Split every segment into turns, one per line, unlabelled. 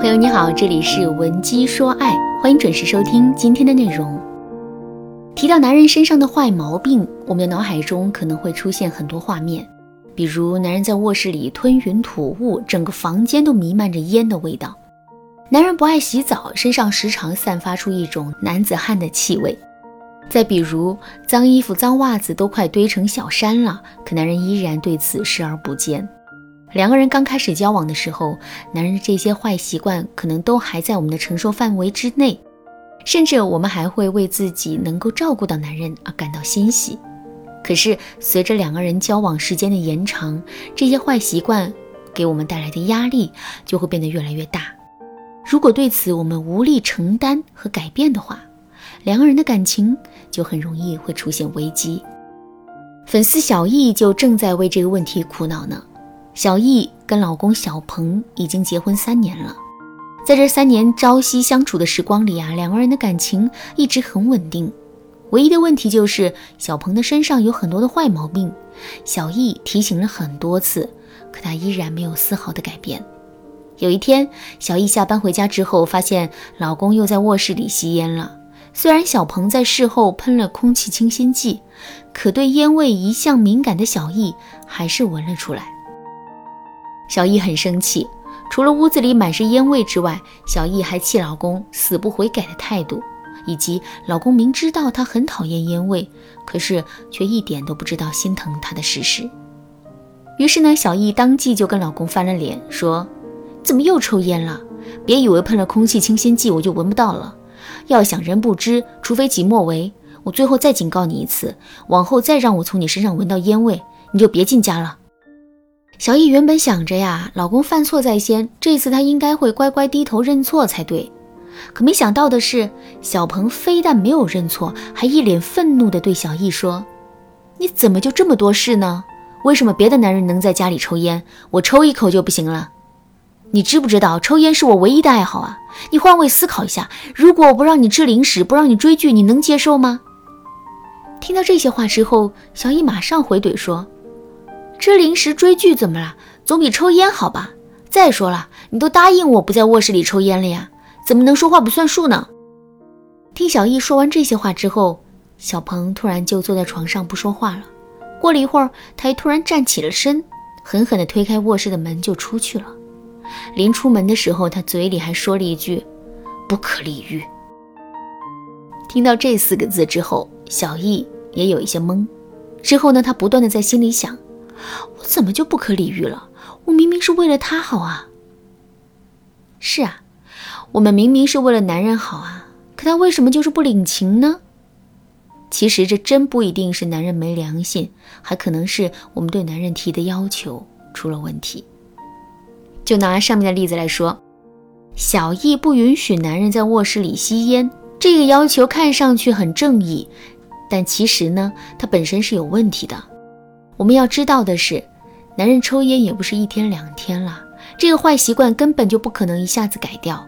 朋友你好，这里是文姬说爱，欢迎准时收听今天的内容。提到男人身上的坏毛病，我们的脑海中可能会出现很多画面，比如男人在卧室里吞云吐雾，整个房间都弥漫着烟的味道；男人不爱洗澡，身上时常散发出一种男子汉的气味；再比如脏衣服、脏袜子都快堆成小山了，可男人依然对此视而不见。两个人刚开始交往的时候，男人这些坏习惯可能都还在我们的承受范围之内，甚至我们还会为自己能够照顾到男人而感到欣喜。可是，随着两个人交往时间的延长，这些坏习惯给我们带来的压力就会变得越来越大。如果对此我们无力承担和改变的话，两个人的感情就很容易会出现危机。粉丝小易就正在为这个问题苦恼呢。小易跟老公小鹏已经结婚三年了，在这三年朝夕相处的时光里啊，两个人的感情一直很稳定。唯一的问题就是小鹏的身上有很多的坏毛病，小易提醒了很多次，可他依然没有丝毫的改变。有一天，小易下班回家之后，发现老公又在卧室里吸烟了。虽然小鹏在事后喷了空气清新剂，可对烟味一向敏感的小易还是闻了出来。小易很生气，除了屋子里满是烟味之外，小易还气老公死不悔改的态度，以及老公明知道她很讨厌烟味，可是却一点都不知道心疼她的事实。于是呢，小易当即就跟老公翻了脸，说：“怎么又抽烟了？别以为喷了空气清新剂我就闻不到了。要想人不知，除非己莫为。我最后再警告你一次，往后再让我从你身上闻到烟味，你就别进家了。”小易原本想着呀，老公犯错在先，这次他应该会乖乖低头认错才对。可没想到的是，小鹏非但没有认错，还一脸愤怒地对小易说：“你怎么就这么多事呢？为什么别的男人能在家里抽烟，我抽一口就不行了？你知不知道抽烟是我唯一的爱好啊？你换位思考一下，如果我不让你吃零食，不让你追剧，你能接受吗？”听到这些话之后，小易马上回怼说。吃零食追剧怎么了？总比抽烟好吧？再说了，你都答应我不在卧室里抽烟了呀，怎么能说话不算数呢？听小易说完这些话之后，小鹏突然就坐在床上不说话了。过了一会儿，他又突然站起了身，狠狠地推开卧室的门就出去了。临出门的时候，他嘴里还说了一句“不可理喻”。听到这四个字之后，小易也有一些懵。之后呢，他不断的在心里想。我怎么就不可理喻了？我明明是为了他好啊！是啊，我们明明是为了男人好啊，可他为什么就是不领情呢？其实这真不一定是男人没良心，还可能是我们对男人提的要求出了问题。就拿上面的例子来说，小易不允许男人在卧室里吸烟，这个要求看上去很正义，但其实呢，它本身是有问题的。我们要知道的是，男人抽烟也不是一天两天了，这个坏习惯根本就不可能一下子改掉。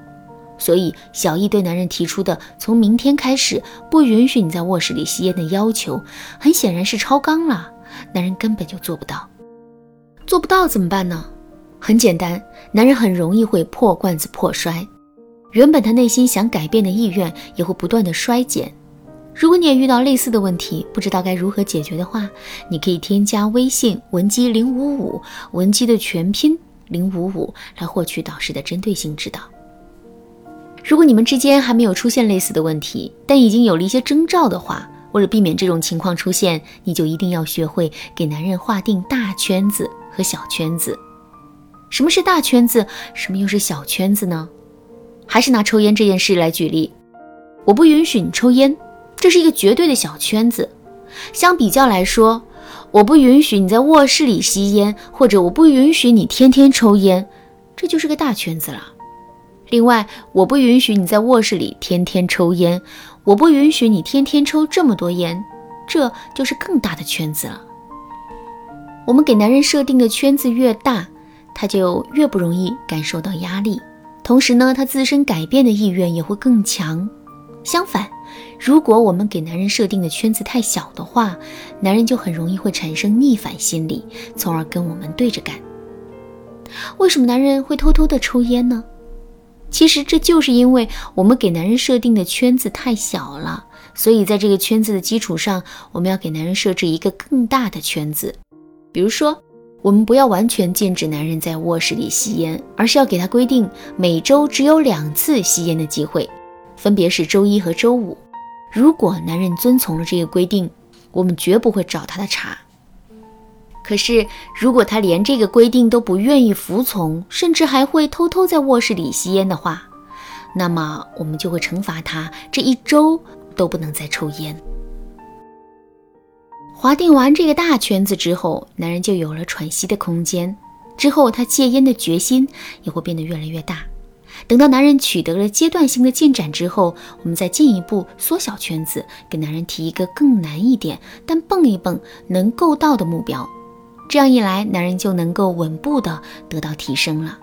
所以，小易对男人提出的从明天开始不允许你在卧室里吸烟的要求，很显然是超纲了。男人根本就做不到，做不到怎么办呢？很简单，男人很容易会破罐子破摔，原本他内心想改变的意愿也会不断的衰减。如果你也遇到类似的问题，不知道该如何解决的话，你可以添加微信文姬零五五，文姬的全拼零五五，来获取导师的针对性指导。如果你们之间还没有出现类似的问题，但已经有了一些征兆的话，为了避免这种情况出现，你就一定要学会给男人划定大圈子和小圈子。什么是大圈子？什么又是小圈子呢？还是拿抽烟这件事来举例，我不允许你抽烟。这是一个绝对的小圈子，相比较来说，我不允许你在卧室里吸烟，或者我不允许你天天抽烟，这就是个大圈子了。另外，我不允许你在卧室里天天抽烟，我不允许你天天抽这么多烟，这就是更大的圈子了。我们给男人设定的圈子越大，他就越不容易感受到压力，同时呢，他自身改变的意愿也会更强。相反，如果我们给男人设定的圈子太小的话，男人就很容易会产生逆反心理，从而跟我们对着干。为什么男人会偷偷的抽烟呢？其实这就是因为我们给男人设定的圈子太小了，所以在这个圈子的基础上，我们要给男人设置一个更大的圈子。比如说，我们不要完全禁止男人在卧室里吸烟，而是要给他规定每周只有两次吸烟的机会，分别是周一和周五。如果男人遵从了这个规定，我们绝不会找他的茬。可是，如果他连这个规定都不愿意服从，甚至还会偷偷在卧室里吸烟的话，那么我们就会惩罚他这一周都不能再抽烟。划定完这个大圈子之后，男人就有了喘息的空间。之后，他戒烟的决心也会变得越来越大。等到男人取得了阶段性的进展之后，我们再进一步缩小圈子，给男人提一个更难一点，但蹦一蹦能够到的目标。这样一来，男人就能够稳步的得到提升了。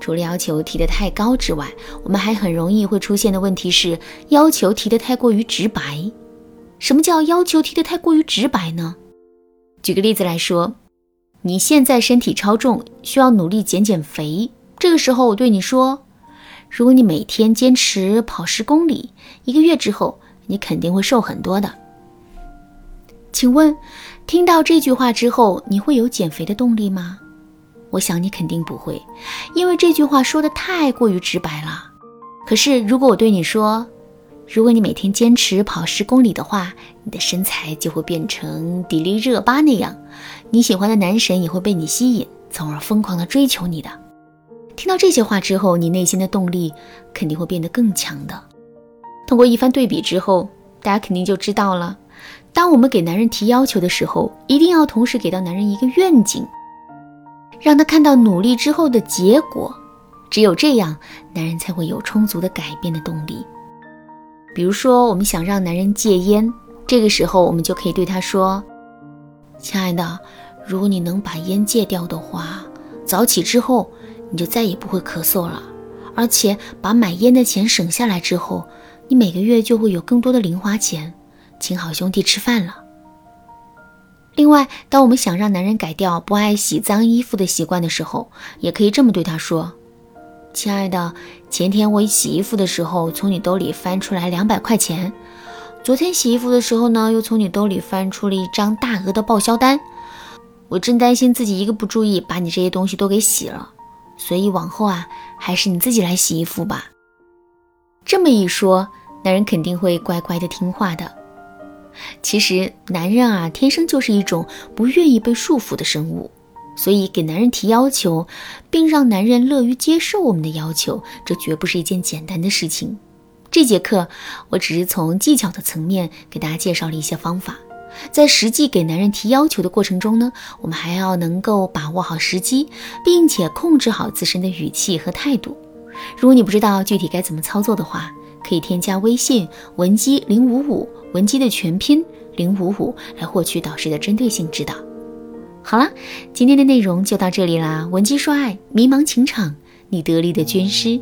除了要求提得太高之外，我们还很容易会出现的问题是要求提得太过于直白。什么叫要求提得太过于直白呢？举个例子来说，你现在身体超重，需要努力减减肥。这个时候我对你说，如果你每天坚持跑十公里，一个月之后，你肯定会瘦很多的。请问？听到这句话之后，你会有减肥的动力吗？我想你肯定不会，因为这句话说的太过于直白了。可是如果我对你说，如果你每天坚持跑十公里的话，你的身材就会变成迪丽热巴那样，你喜欢的男神也会被你吸引，从而疯狂的追求你的。听到这些话之后，你内心的动力肯定会变得更强的。通过一番对比之后，大家肯定就知道了。当我们给男人提要求的时候，一定要同时给到男人一个愿景，让他看到努力之后的结果。只有这样，男人才会有充足的改变的动力。比如说，我们想让男人戒烟，这个时候我们就可以对他说：“亲爱的，如果你能把烟戒掉的话，早起之后你就再也不会咳嗽了，而且把买烟的钱省下来之后，你每个月就会有更多的零花钱。”请好兄弟吃饭了。另外，当我们想让男人改掉不爱洗脏衣服的习惯的时候，也可以这么对他说：“亲爱的，前天我洗衣服的时候从你兜里翻出来两百块钱，昨天洗衣服的时候呢，又从你兜里翻出了一张大额的报销单。我真担心自己一个不注意把你这些东西都给洗了，所以往后啊，还是你自己来洗衣服吧。”这么一说，男人肯定会乖乖的听话的。其实，男人啊，天生就是一种不愿意被束缚的生物，所以给男人提要求，并让男人乐于接受我们的要求，这绝不是一件简单的事情。这节课，我只是从技巧的层面给大家介绍了一些方法，在实际给男人提要求的过程中呢，我们还要能够把握好时机，并且控制好自身的语气和态度。如果你不知道具体该怎么操作的话，可以添加微信文姬零五五。文姬的全拼零五五来获取导师的针对性指导。好了，今天的内容就到这里啦。文姬说爱，迷茫情场，你得力的军师。